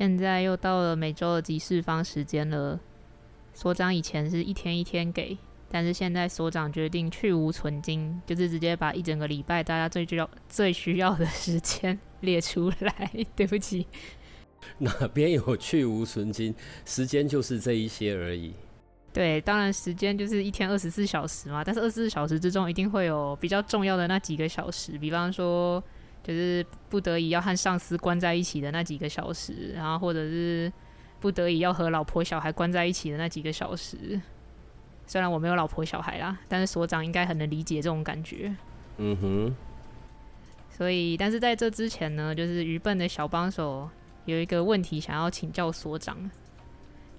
现在又到了每周的集市方时间了。所长以前是一天一天给，但是现在所长决定去无存金，就是直接把一整个礼拜大家最需要、最需要的时间 列出来。对不起，哪边有去无存金？时间就是这一些而已。对，当然时间就是一天二十四小时嘛，但是二十四小时之中一定会有比较重要的那几个小时，比方说。就是不得已要和上司关在一起的那几个小时，然后或者是不得已要和老婆小孩关在一起的那几个小时。虽然我没有老婆小孩啦，但是所长应该很能理解这种感觉。嗯哼。所以，但是在这之前呢，就是愚笨的小帮手有一个问题想要请教所长，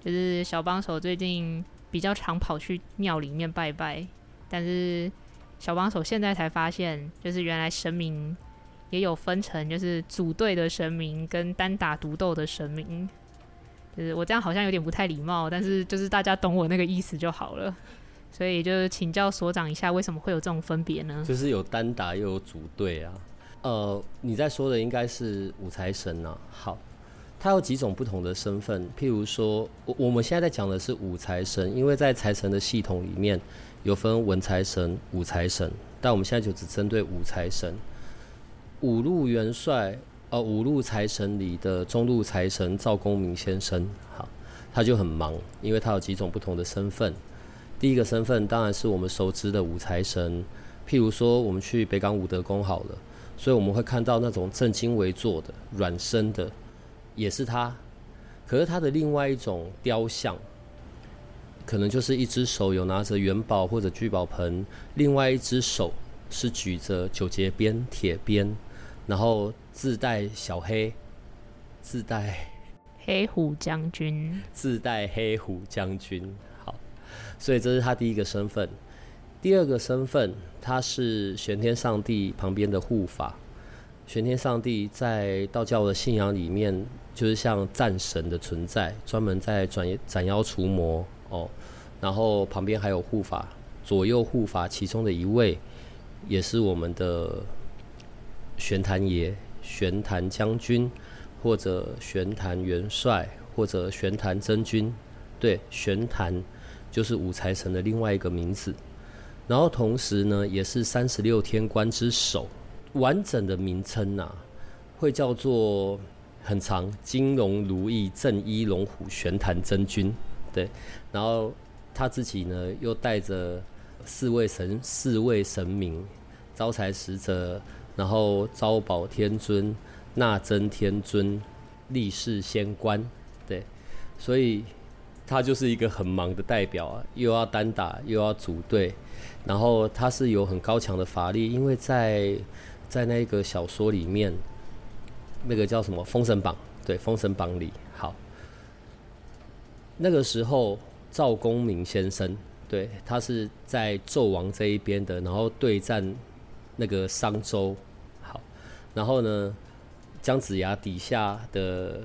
就是小帮手最近比较常跑去庙里面拜拜，但是小帮手现在才发现，就是原来神明。也有分成，就是组队的神明跟单打独斗的神明。就是我这样好像有点不太礼貌，但是就是大家懂我那个意思就好了。所以就是请教所长一下，为什么会有这种分别呢？就是有单打又有组队啊。呃，你在说的应该是武财神啊。好，他有几种不同的身份。譬如说，我我们现在在讲的是武财神，因为在财神的系统里面有分文财神、武财神，但我们现在就只针对武财神。五路元帅，呃，五路财神里的中路财神赵公明先生，好，他就很忙，因为他有几种不同的身份。第一个身份当然是我们熟知的武财神，譬如说我们去北港武德宫好了，所以我们会看到那种正襟危坐的软身的，也是他。可是他的另外一种雕像，可能就是一只手有拿着元宝或者聚宝盆，另外一只手是举着九节鞭、铁鞭。然后自带小黑，自带黑虎将军，自带黑虎将军。好，所以这是他第一个身份。第二个身份，他是玄天上帝旁边的护法。玄天上帝在道教的信仰里面，就是像战神的存在，专门在斩斩妖除魔哦。然后旁边还有护法，左右护法其中的一位，也是我们的。玄坛爷、玄坛将军，或者玄坛元帅，或者玄坛真君，对，玄坛就是武财神的另外一个名字。然后同时呢，也是三十六天官之首。完整的名称呐、啊，会叫做很长，金龙如意正一龙虎玄坛真君。对，然后他自己呢，又带着四位神、四位神明、招财使者。然后招宝天尊、纳真天尊、力士仙官，对，所以他就是一个很忙的代表啊，又要单打，又要组队，然后他是有很高强的法力，因为在在那个小说里面，那个叫什么《封神榜》，对，《封神榜》里，好，那个时候赵公明先生，对，他是在纣王这一边的，然后对战。那个商周，好，然后呢，姜子牙底下的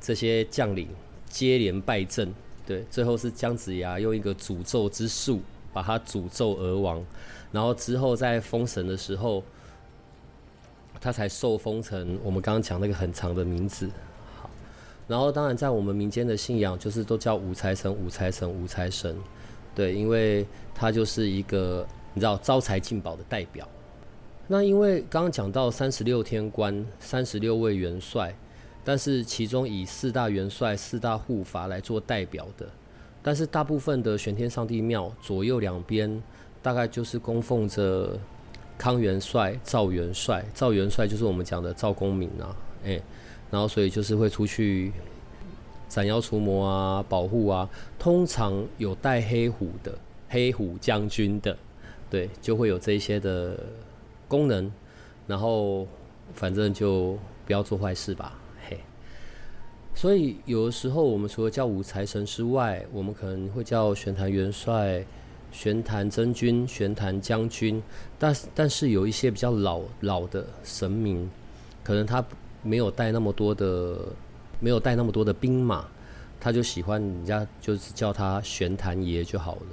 这些将领接连败阵，对，最后是姜子牙用一个诅咒之术把他诅咒而亡，然后之后在封神的时候，他才受封成我们刚刚讲那个很长的名字，好，然后当然在我们民间的信仰就是都叫武财神、武财神、武财神，对，因为他就是一个你知道招财进宝的代表。那因为刚刚讲到三十六天官、三十六位元帅，但是其中以四大元帅、四大护法来做代表的，但是大部分的玄天上帝庙左右两边大概就是供奉着康元帅、赵元帅。赵元帅就是我们讲的赵公明啊，哎、然后所以就是会出去斩妖除魔啊、保护啊，通常有带黑虎的黑虎将军的，对，就会有这些的。功能，然后反正就不要做坏事吧，嘿。所以有的时候，我们除了叫武财神之外，我们可能会叫玄坛元帅、玄坛真君、玄坛将军。但，但是有一些比较老老的神明，可能他没有带那么多的，没有带那么多的兵马，他就喜欢人家就是叫他玄坛爷就好了。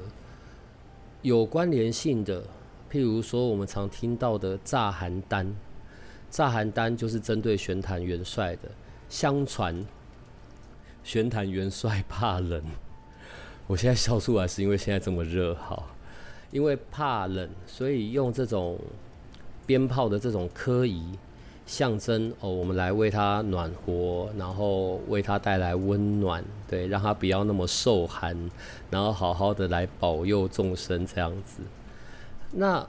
有关联性的，譬如说我们常听到的炸寒单，炸寒单就是针对玄坛元帅的。相传。玄坛元帅 怕冷，我现在笑出来是因为现在这么热，好，因为怕冷，所以用这种鞭炮的这种科仪，象征哦，我们来为他暖和，然后为他带来温暖，对，让他不要那么受寒，然后好好的来保佑众生这样子。那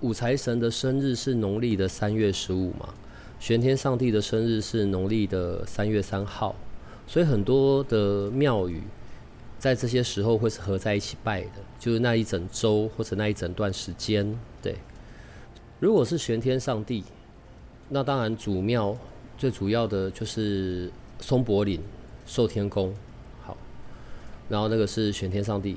武财神的生日是农历的三月十五嘛？玄天上帝的生日是农历的三月三号。所以很多的庙宇在这些时候会是合在一起拜的，就是那一整周或者那一整段时间。对，如果是玄天上帝，那当然主庙最主要的就是松柏岭寿天宫。好，然后那个是玄天上帝。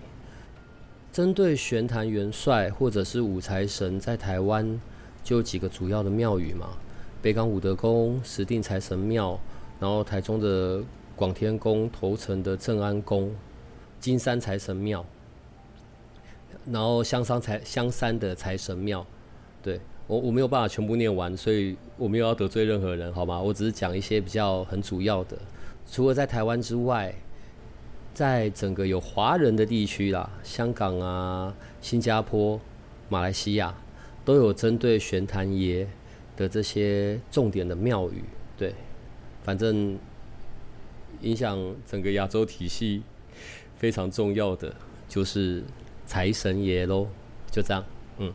针对玄坛元帅或者是武财神，在台湾就有几个主要的庙宇嘛，北港武德宫、石碇财神庙，然后台中的。广天宫头城的正安宫、金山财神庙，然后香山财香山的财神庙，对，我我没有办法全部念完，所以我没有要得罪任何人，好吗？我只是讲一些比较很主要的。除了在台湾之外，在整个有华人的地区啦，香港啊、新加坡、马来西亚，都有针对玄坛爷的这些重点的庙宇。对，反正。影响整个亚洲体系非常重要的就是财神爷喽，就这样，嗯。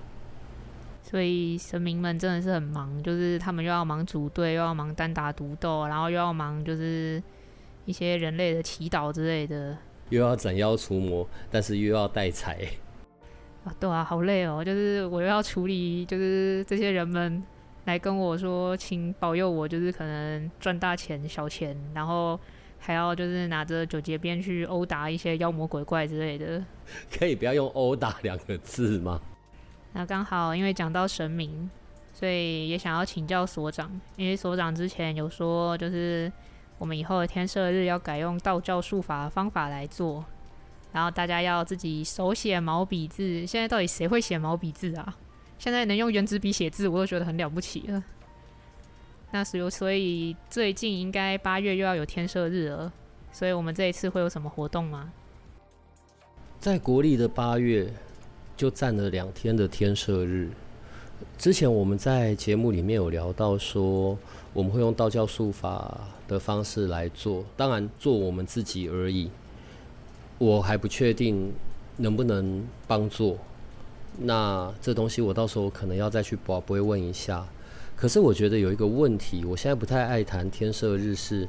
所以神明们真的是很忙，就是他们又要忙组队，又要忙单打独斗，然后又要忙就是一些人类的祈祷之类的，又要斩妖除魔，但是又要带财。啊，对啊，好累哦，就是我又要处理，就是这些人们来跟我说，请保佑我，就是可能赚大钱、小钱，然后。还要就是拿着九节鞭去殴打一些妖魔鬼怪之类的，可以不要用“殴打”两个字吗？那刚好，因为讲到神明，所以也想要请教所长，因为所长之前有说，就是我们以后的天赦日要改用道教术法的方法来做，然后大家要自己手写毛笔字。现在到底谁会写毛笔字啊？现在能用原子笔写字，我都觉得很了不起了。那所所以最近应该八月又要有天赦日了，所以我们这一次会有什么活动吗？在国历的八月就占了两天的天赦日。之前我们在节目里面有聊到说，我们会用道教术法的方式来做，当然做我们自己而已。我还不确定能不能帮做，那这东西我到时候可能要再去不不会问一下。可是我觉得有一个问题，我现在不太爱谈天赦日事，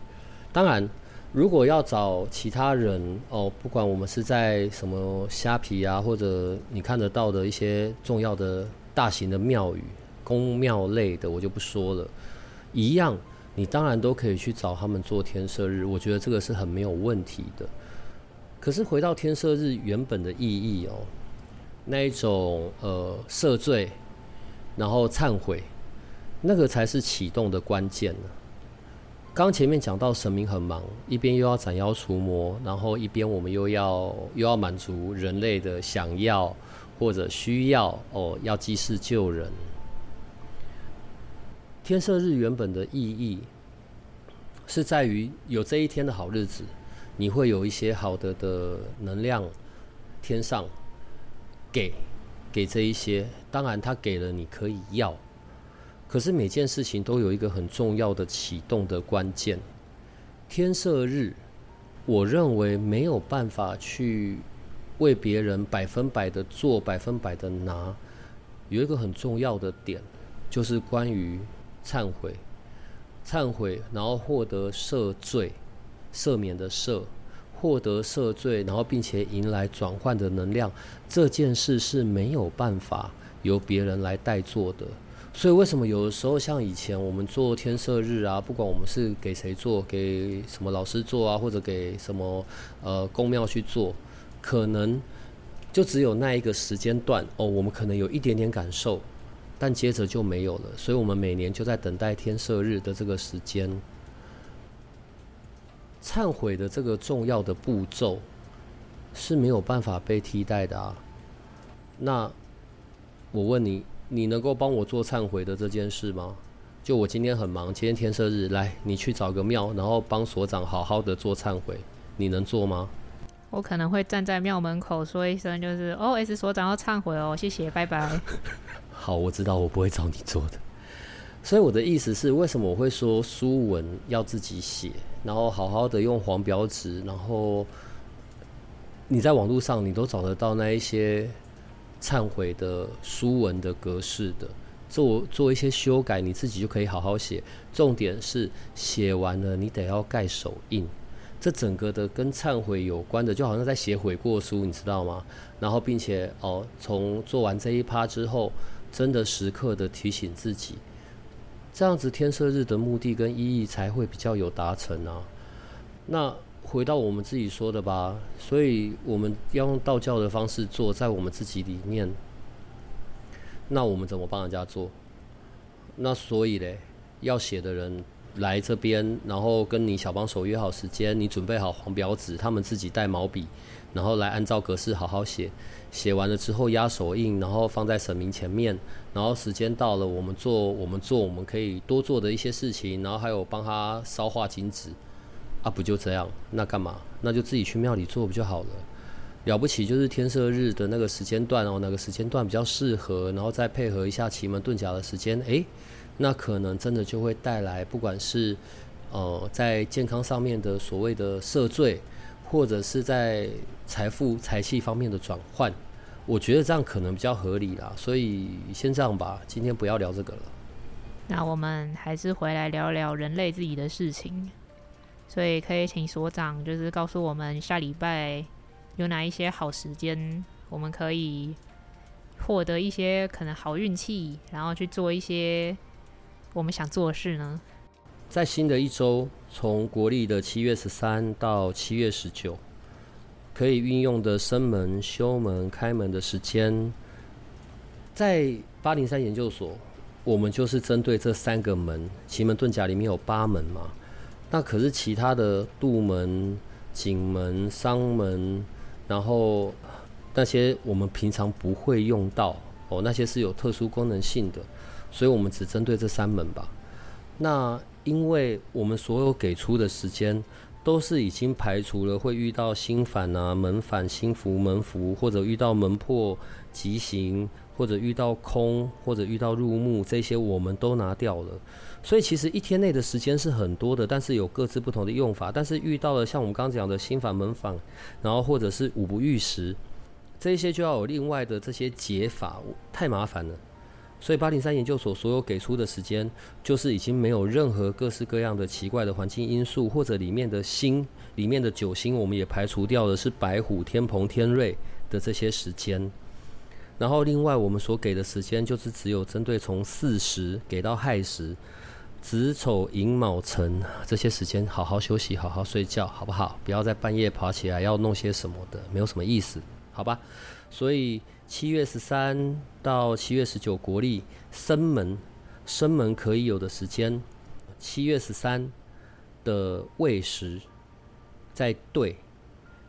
当然，如果要找其他人哦，不管我们是在什么虾皮啊，或者你看得到的一些重要的大型的庙宇、宫庙类的，我就不说了。一样，你当然都可以去找他们做天赦日，我觉得这个是很没有问题的。可是回到天赦日原本的意义哦，那一种呃赦罪，然后忏悔。那个才是启动的关键呢。刚前面讲到神明很忙，一边又要斩妖除魔，然后一边我们又要又要满足人类的想要或者需要哦，要济世救人。天赦日原本的意义是在于有这一天的好日子，你会有一些好的的能量，天上给给这一些，当然他给了你可以要。可是每件事情都有一个很重要的启动的关键。天赦日，我认为没有办法去为别人百分百的做，百分百的拿。有一个很重要的点，就是关于忏悔，忏悔，然后获得赦罪，赦免的赦，获得赦罪，然后并且迎来转换的能量。这件事是没有办法由别人来代做的。所以为什么有的时候像以前我们做天赦日啊，不管我们是给谁做，给什么老师做啊，或者给什么呃宫庙去做，可能就只有那一个时间段哦，我们可能有一点点感受，但接着就没有了。所以我们每年就在等待天赦日的这个时间。忏悔的这个重要的步骤是没有办法被替代的啊。那我问你，你能够帮我做忏悔的这件事吗？就我今天很忙，今天天赦日，来，你去找个庙，然后帮所长好好的做忏悔，你能做吗？我可能会站在庙门口说一声，就是哦，S 所长要忏悔哦，谢谢，拜拜。好，我知道我不会找你做的。所以我的意思是，为什么我会说书文要自己写，然后好好的用黄表纸，然后你在网络上你都找得到那一些忏悔的书文的格式的，做做一些修改，你自己就可以好好写。重点是写完了，你得要盖手印。这整个的跟忏悔有关的，就好像在写悔过书，你知道吗？然后并且哦，从做完这一趴之后，真的时刻的提醒自己。这样子天赦日的目的跟意义才会比较有达成啊。那回到我们自己说的吧，所以我们要用道教的方式做，在我们自己里面。那我们怎么帮人家做？那所以嘞，要写的人来这边，然后跟你小帮手约好时间，你准备好黄表纸，他们自己带毛笔，然后来按照格式好好写。写完了之后压手印，然后放在神明前面，然后时间到了，我们做我们做我们可以多做的一些事情，然后还有帮他烧化金纸，啊，不就这样？那干嘛？那就自己去庙里做不就好了？了不起就是天色日的那个时间段哦，那个时间段比较适合，然后再配合一下奇门遁甲的时间，诶，那可能真的就会带来不管是呃在健康上面的所谓的赦罪。或者是在财富财气方面的转换，我觉得这样可能比较合理啦。所以先这样吧，今天不要聊这个了。那我们还是回来聊聊人类自己的事情。所以可以请所长就是告诉我们下礼拜有哪一些好时间，我们可以获得一些可能好运气，然后去做一些我们想做的事呢？在新的一周，从国历的七月十三到七月十九，可以运用的生门、休门、开门的时间，在八零三研究所，我们就是针对这三个门。奇门遁甲里面有八门嘛，那可是其他的杜门、景门、商门，然后那些我们平常不会用到哦，那些是有特殊功能性的，所以我们只针对这三门吧。那因为我们所有给出的时间都是已经排除了会遇到心反啊、门反、星符、门符，或者遇到门破、吉行，或者遇到空，或者遇到入木，这些我们都拿掉了。所以其实一天内的时间是很多的，但是有各自不同的用法。但是遇到了像我们刚刚讲的心反、门反，然后或者是五不遇时，这些就要有另外的这些解法，太麻烦了。所以八零三研究所所有给出的时间，就是已经没有任何各式各样的奇怪的环境因素，或者里面的星里面的九星，我们也排除掉的是白虎、天蓬、天瑞的这些时间。然后另外我们所给的时间，就是只有针对从巳时给到亥时，子丑寅卯辰这些时间，好好休息，好好睡觉，好不好？不要在半夜爬起来要弄些什么的，没有什么意思，好吧？所以。七月十三到七月十九，国历生门，生门可以有的时间，七月十三的未时在对，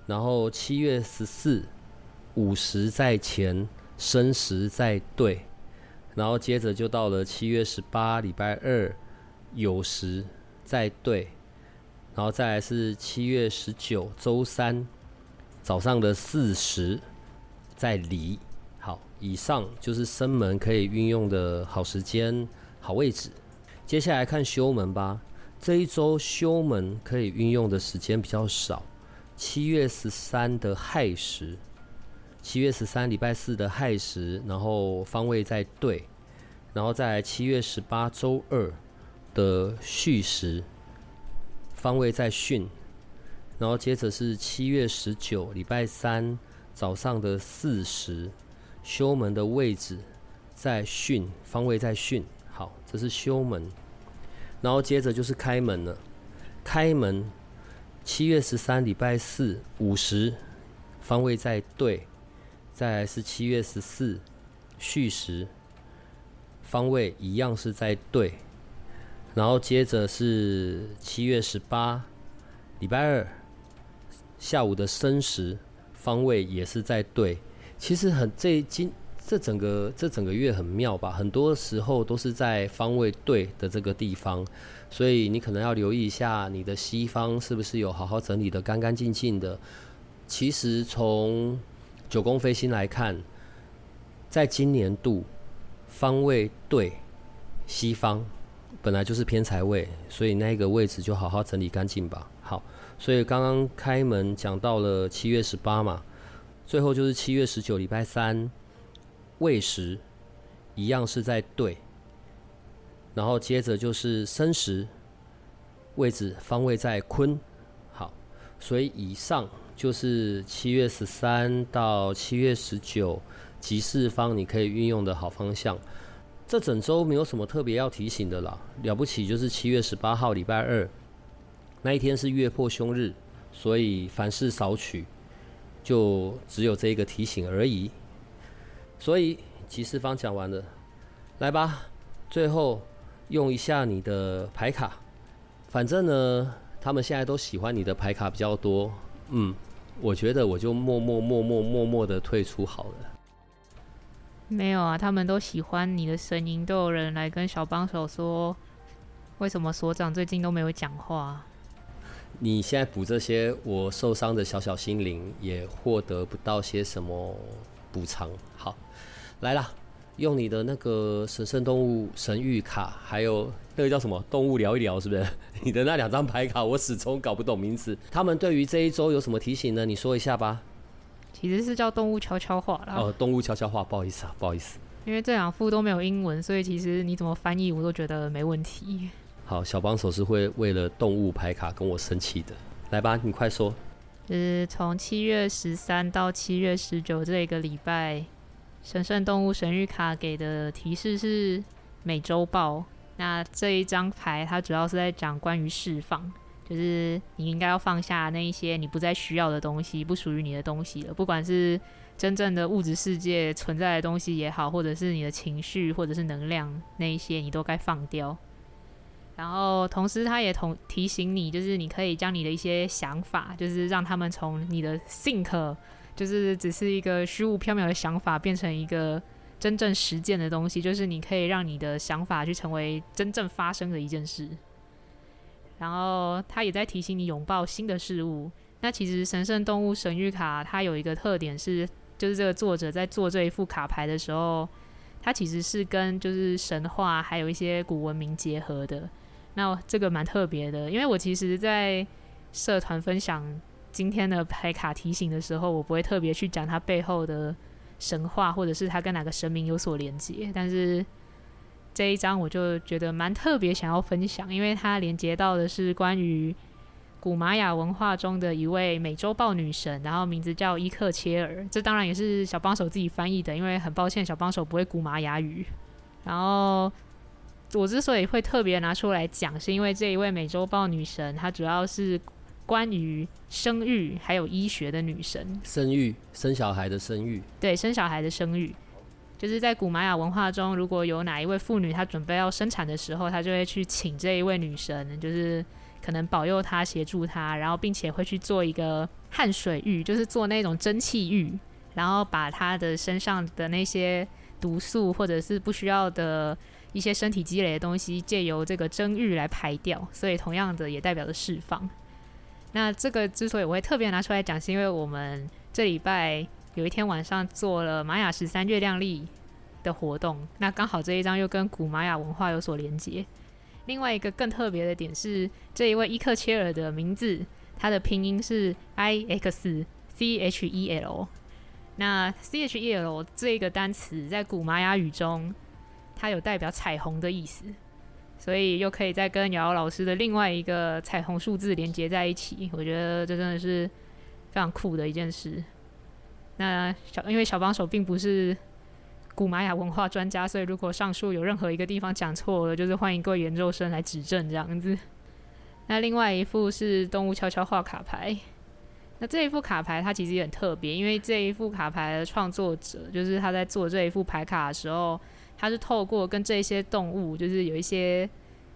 然后七月十四午时在前，申时在对，然后接着就到了七月十八礼拜二酉时在对，然后再来是七月十九周三早上的四时在离。好，以上就是生门可以运用的好时间、好位置。接下来看修门吧。这一周修门可以运用的时间比较少。七月十三的亥时，七月十三礼拜四的亥时，然后方位在对，然后在七月十八周二的戌时，方位在巽，然后接着是七月十九礼拜三早上的巳时。修门的位置在巽，方位在巽好。这是修门，然后接着就是开门了。开门，七月十三礼拜四午时，方位在对。再来是七月十四戌时，方位一样是在对。然后接着是七月十八礼拜二下午的申时，方位也是在对。其实很这今这整个这整个月很妙吧？很多时候都是在方位对的这个地方。所以你可能要留意一下，你的西方是不是有好好整理的干干净净的？其实从九宫飞星来看，在今年度方位对西方本来就是偏财位，所以那个位置就好好整理干净吧。好，所以刚刚开门讲到了七月十八嘛，最后就是七月十九礼拜三未时一样是在对。然后接着就是申时，位置方位在坤，好，所以以上就是七月十三到七月十九吉四方你可以运用的好方向。这整周没有什么特别要提醒的啦，了不起就是七月十八号礼拜二那一天是月破凶日，所以凡事少取，就只有这一个提醒而已。所以吉四方讲完了，来吧，最后。用一下你的牌卡，反正呢，他们现在都喜欢你的牌卡比较多。嗯，我觉得我就默默默默默默的退出好了。没有啊，他们都喜欢你的声音，都有人来跟小帮手说，为什么所长最近都没有讲话？你现在补这些，我受伤的小小心灵也获得不到些什么补偿。好，来啦。用你的那个神圣动物神谕卡，还有那个叫什么动物聊一聊，是不是？你的那两张牌卡，我始终搞不懂名字。他们对于这一周有什么提醒呢？你说一下吧。其实是叫动物悄悄话啦。哦，动物悄悄话，不好意思啊，不好意思。因为这两副都没有英文，所以其实你怎么翻译我都觉得没问题。好，小帮手是会为了动物牌卡跟我生气的。来吧，你快说。就是从七月十三到七月十九这一个礼拜。神圣动物神谕卡给的提示是美洲豹。那这一张牌它主要是在讲关于释放，就是你应该要放下那一些你不再需要的东西，不属于你的东西了。不管是真正的物质世界存在的东西也好，或者是你的情绪或者是能量那一些，你都该放掉。然后同时它也同提醒你，就是你可以将你的一些想法，就是让他们从你的 think。就是只是一个虚无缥缈的想法，变成一个真正实践的东西。就是你可以让你的想法去成为真正发生的一件事。然后他也在提醒你拥抱新的事物。那其实神圣动物神谕卡它有一个特点是，就是这个作者在做这一副卡牌的时候，它其实是跟就是神话还有一些古文明结合的。那这个蛮特别的，因为我其实，在社团分享。今天的牌卡提醒的时候，我不会特别去讲它背后的神话，或者是它跟哪个神明有所连接。但是这一张我就觉得蛮特别，想要分享，因为它连接到的是关于古玛雅文化中的一位美洲豹女神，然后名字叫伊克切尔。这当然也是小帮手自己翻译的，因为很抱歉，小帮手不会古玛雅语。然后我之所以会特别拿出来讲，是因为这一位美洲豹女神，她主要是。关于生育还有医学的女神，生育生小孩的生育，对，生小孩的生育，就是在古玛雅文化中，如果有哪一位妇女她准备要生产的时候，她就会去请这一位女神，就是可能保佑她、协助她，然后并且会去做一个汗水浴，就是做那种蒸汽浴，然后把她的身上的那些毒素或者是不需要的一些身体积累的东西，借由这个蒸浴来排掉，所以同样的也代表着释放。那这个之所以我会特别拿出来讲，是因为我们这礼拜有一天晚上做了玛雅十三月亮历的活动，那刚好这一张又跟古玛雅文化有所连接。另外一个更特别的点是，这一位伊克切尔的名字，它的拼音是 I X C H E L。那 C H E L 这个单词在古玛雅语中，它有代表彩虹的意思。所以又可以再跟瑶瑶老师的另外一个彩虹数字连接在一起，我觉得这真的是非常酷的一件事。那小因为小帮手并不是古玛雅文化专家，所以如果上述有任何一个地方讲错了，就是欢迎各位研究生来指正这样子。那另外一副是动物悄悄话卡牌。那这一副卡牌它其实也很特别，因为这一副卡牌的创作者就是他在做这一副牌卡的时候，他是透过跟这些动物就是有一些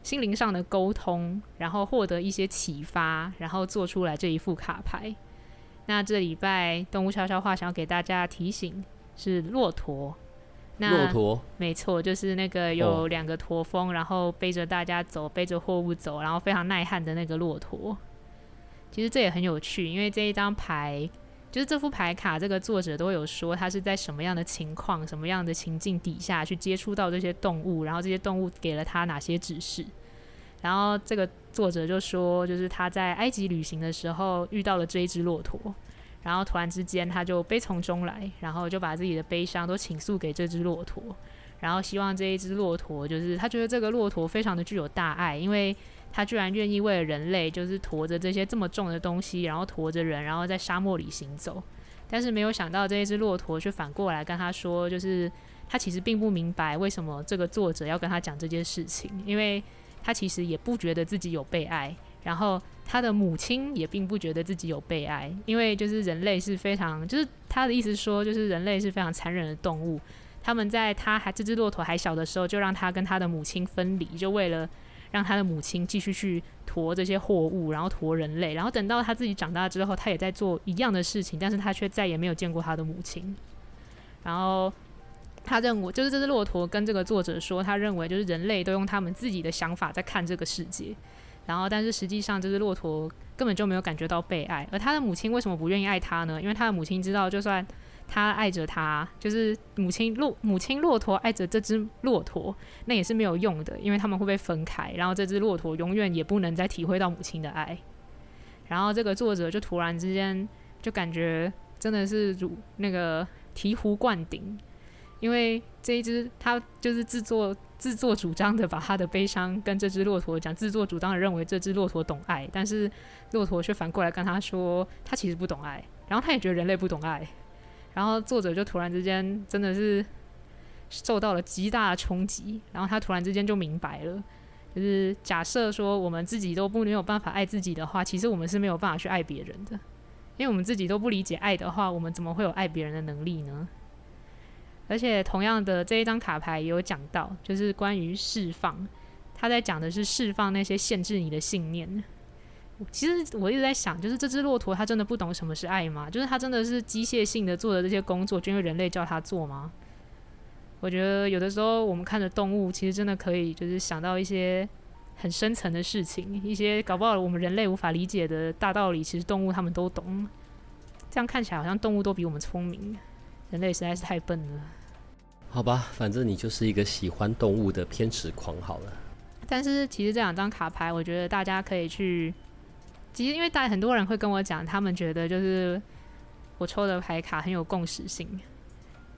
心灵上的沟通，然后获得一些启发，然后做出来这一副卡牌。那这礼拜动物悄悄话想要给大家提醒是骆驼。那骆驼，没错，就是那个有两个驼峰，哦、然后背着大家走，背着货物走，然后非常耐旱的那个骆驼。其实这也很有趣，因为这一张牌，就是这副牌卡，这个作者都有说他是在什么样的情况、什么样的情境底下去接触到这些动物，然后这些动物给了他哪些指示。然后这个作者就说，就是他在埃及旅行的时候遇到了这一只骆驼，然后突然之间他就悲从中来，然后就把自己的悲伤都倾诉给这只骆驼，然后希望这一只骆驼，就是他觉得这个骆驼非常的具有大爱，因为。他居然愿意为了人类，就是驮着这些这么重的东西，然后驮着人，然后在沙漠里行走。但是没有想到，这一只骆驼却反过来跟他说，就是他其实并不明白为什么这个作者要跟他讲这件事情，因为他其实也不觉得自己有被爱，然后他的母亲也并不觉得自己有被爱，因为就是人类是非常，就是他的意思说，就是人类是非常残忍的动物。他们在他还这只骆驼还小的时候，就让他跟他的母亲分离，就为了。让他的母亲继续去驮这些货物，然后驮人类，然后等到他自己长大之后，他也在做一样的事情，但是他却再也没有见过他的母亲。然后他认为，就是这只骆驼跟这个作者说，他认为就是人类都用他们自己的想法在看这个世界，然后但是实际上这只骆驼根本就没有感觉到被爱，而他的母亲为什么不愿意爱他呢？因为他的母亲知道，就算。他爱着他，就是母亲骆母亲骆驼爱着这只骆驼，那也是没有用的，因为他们会被分开，然后这只骆驼永远也不能再体会到母亲的爱。然后这个作者就突然之间就感觉真的是如那个醍醐灌顶，因为这一只他就是自作自作主张的把他的悲伤跟这只骆驼讲，自作主张的认为这只骆驼懂爱，但是骆驼却反过来跟他说，他其实不懂爱，然后他也觉得人类不懂爱。然后作者就突然之间真的是受到了极大的冲击，然后他突然之间就明白了，就是假设说我们自己都不没有办法爱自己的话，其实我们是没有办法去爱别人的，因为我们自己都不理解爱的话，我们怎么会有爱别人的能力呢？而且同样的这一张卡牌也有讲到，就是关于释放，他在讲的是释放那些限制你的信念。其实我一直在想，就是这只骆驼，它真的不懂什么是爱吗？就是它真的是机械性的做的这些工作，就因为人类叫它做吗？我觉得有的时候我们看着动物，其实真的可以就是想到一些很深层的事情，一些搞不好我们人类无法理解的大道理，其实动物他们都懂。这样看起来好像动物都比我们聪明，人类实在是太笨了。好吧，反正你就是一个喜欢动物的偏执狂好了。但是其实这两张卡牌，我觉得大家可以去。其实，因为大家很多人会跟我讲，他们觉得就是我抽的牌卡很有共识性。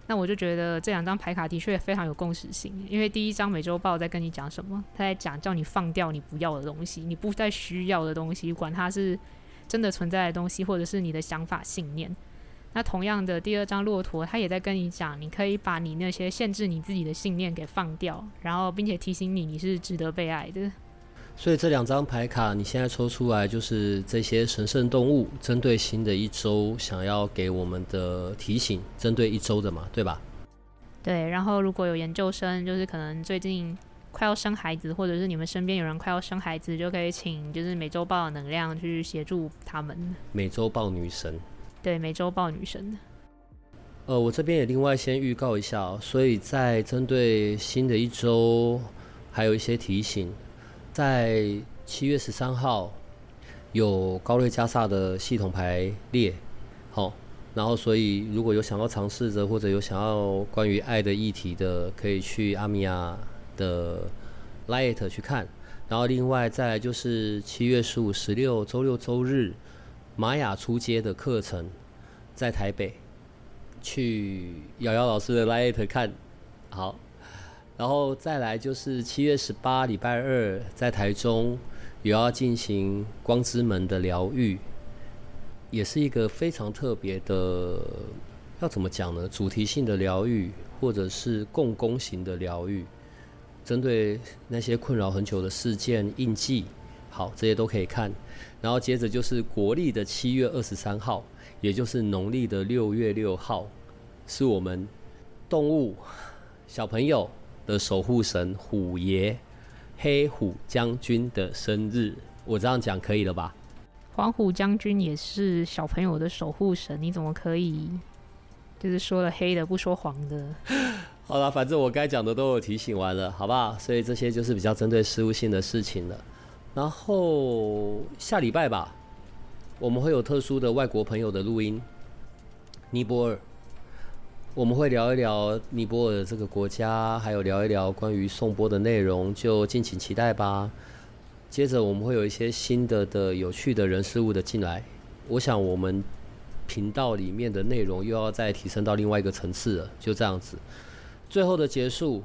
那我就觉得这两张牌卡的确非常有共识性。因为第一张美洲豹在跟你讲什么？他在讲叫你放掉你不要的东西，你不再需要的东西，管它是真的存在的东西，或者是你的想法信念。那同样的，第二张骆驼，他也在跟你讲，你可以把你那些限制你自己的信念给放掉，然后并且提醒你，你是值得被爱的。所以这两张牌卡，你现在抽出来就是这些神圣动物针对新的一周想要给我们的提醒，针对一周的嘛，对吧？对。然后如果有研究生，就是可能最近快要生孩子，或者是你们身边有人快要生孩子，就可以请就是美洲豹的能量去协助他们。美洲豹女神。对，美洲豹女神。呃，我这边也另外先预告一下哦，所以在针对新的一周，还有一些提醒。在七月十三号有高瑞加萨的系统排列，好，然后所以如果有想要尝试着或者有想要关于爱的议题的，可以去阿米亚的 Light 去看。然后另外再来就是七月十五、十六周六周日玛雅出街的课程，在台北去瑶瑶老师的 Light 看，好。然后再来就是七月十八礼拜二，在台中也要进行光之门的疗愈，也是一个非常特别的，要怎么讲呢？主题性的疗愈，或者是共工型的疗愈，针对那些困扰很久的事件印记，好，这些都可以看。然后接着就是国历的七月二十三号，也就是农历的六月六号，是我们动物小朋友的守护神虎爷黑虎将军的生日。我这样讲可以了吧？黄虎将军也是小朋友的守护神，你怎么可以？就是说了黑的不说黄的，好了，反正我该讲的都有提醒完了，好不好？所以这些就是比较针对事务性的事情了。然后下礼拜吧，我们会有特殊的外国朋友的录音，尼泊尔，我们会聊一聊尼泊尔的这个国家，还有聊一聊关于颂钵的内容，就敬请期待吧。接着我们会有一些新的的有趣的人事物的进来，我想我们。频道里面的内容又要再提升到另外一个层次了，就这样子。最后的结束，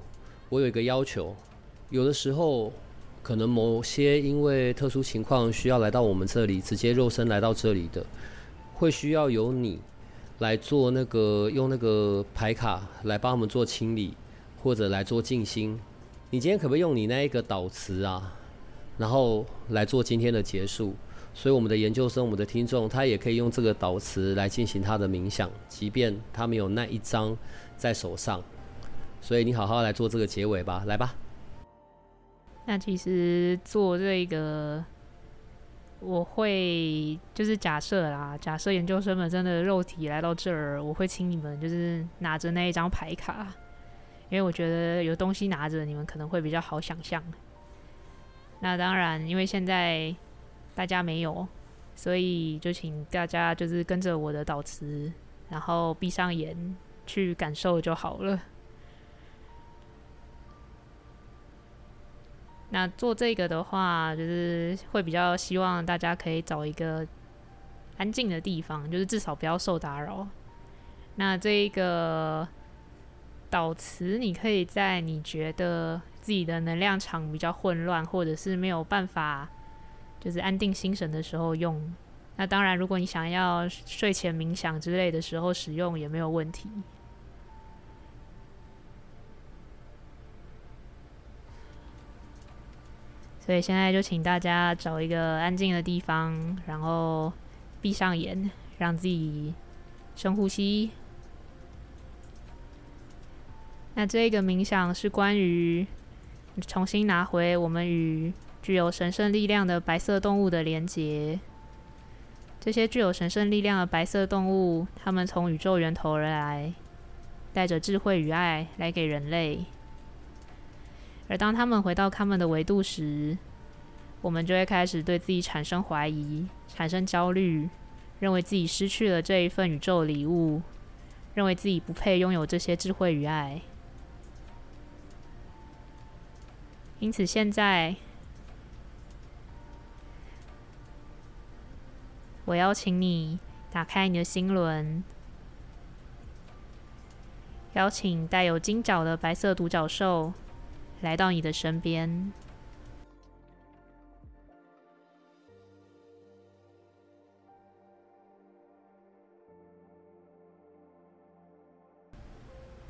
我有一个要求，有的时候可能某些因为特殊情况需要来到我们这里，直接肉身来到这里的，会需要由你来做那个用那个牌卡来帮我们做清理，或者来做静心。你今天可不可以用你那一个导词啊，然后来做今天的结束？所以，我们的研究生、我们的听众，他也可以用这个导词来进行他的冥想，即便他没有那一张在手上。所以，你好好来做这个结尾吧，来吧。那其实做这个，我会就是假设啦，假设研究生们真的肉体来到这儿，我会请你们就是拿着那一张牌卡，因为我觉得有东西拿着，你们可能会比较好想象。那当然，因为现在。大家没有，所以就请大家就是跟着我的导词，然后闭上眼去感受就好了。那做这个的话，就是会比较希望大家可以找一个安静的地方，就是至少不要受打扰。那这一个导词，你可以在你觉得自己的能量场比较混乱，或者是没有办法。就是安定心神的时候用，那当然，如果你想要睡前冥想之类的时候使用也没有问题。所以现在就请大家找一个安静的地方，然后闭上眼，让自己深呼吸。那这个冥想是关于重新拿回我们与。具有神圣力量的白色动物的连结，这些具有神圣力量的白色动物，它们从宇宙源头而来，带着智慧与爱来给人类。而当他们回到他们的维度时，我们就会开始对自己产生怀疑、产生焦虑，认为自己失去了这一份宇宙礼物，认为自己不配拥有这些智慧与爱。因此，现在。我邀请你打开你的心轮，邀请带有金角的白色独角兽来到你的身边。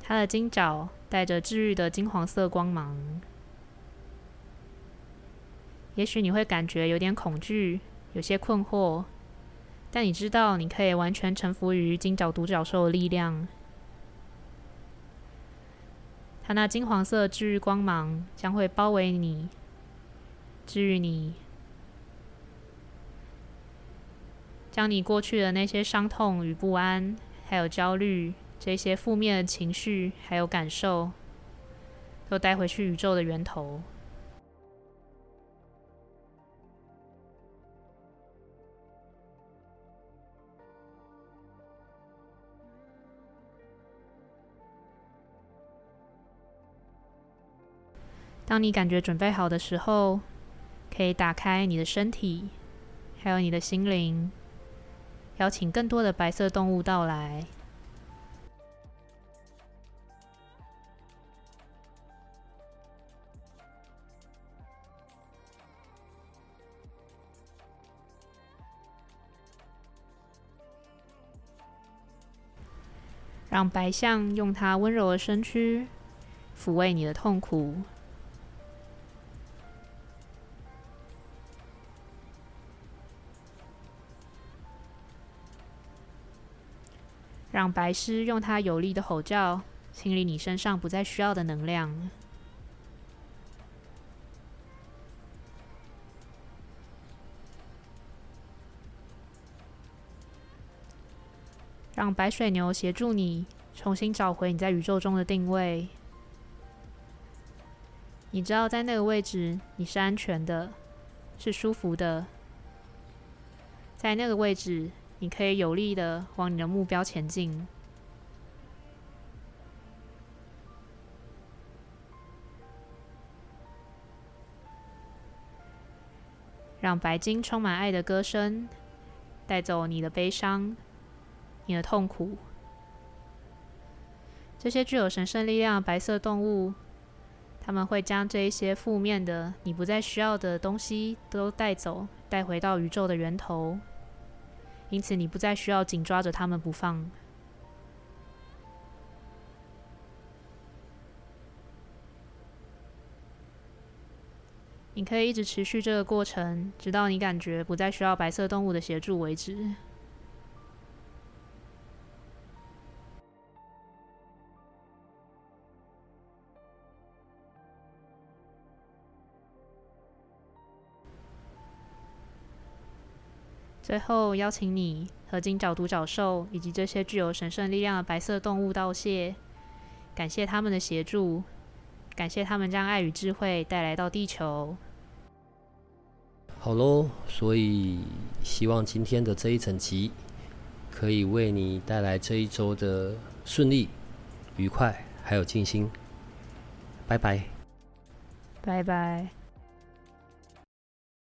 它的金角带着治愈的金黄色光芒。也许你会感觉有点恐惧，有些困惑。但你知道，你可以完全臣服于金角独角兽的力量。它那金黄色治愈光芒将会包围你，治愈你，将你过去的那些伤痛与不安，还有焦虑这些负面的情绪，还有感受，都带回去宇宙的源头。当你感觉准备好的时候，可以打开你的身体，还有你的心灵，邀请更多的白色动物到来。让白象用它温柔的身躯抚慰你的痛苦，让白狮用它有力的吼叫清理你身上不再需要的能量，让白水牛协助你重新找回你在宇宙中的定位。你知道，在那个位置你是安全的，是舒服的，在那个位置你可以有力的往你的目标前进。让白鲸充满爱的歌声带走你的悲伤、你的痛苦。这些具有神圣力量的白色动物，他们会将这一些负面的、你不再需要的东西都带走，带回到宇宙的源头。因此，你不再需要紧抓着他们不放。你可以一直持续这个过程，直到你感觉不再需要白色动物的协助为止。最后，邀请你和金角独角兽以及这些具有神圣力量的白色动物道谢，感谢他们的协助，感谢他们将爱与智慧带来到地球。好喽，所以希望今天的这一整集可以为你带来这一周的顺利、愉快，还有静心。拜拜，拜拜。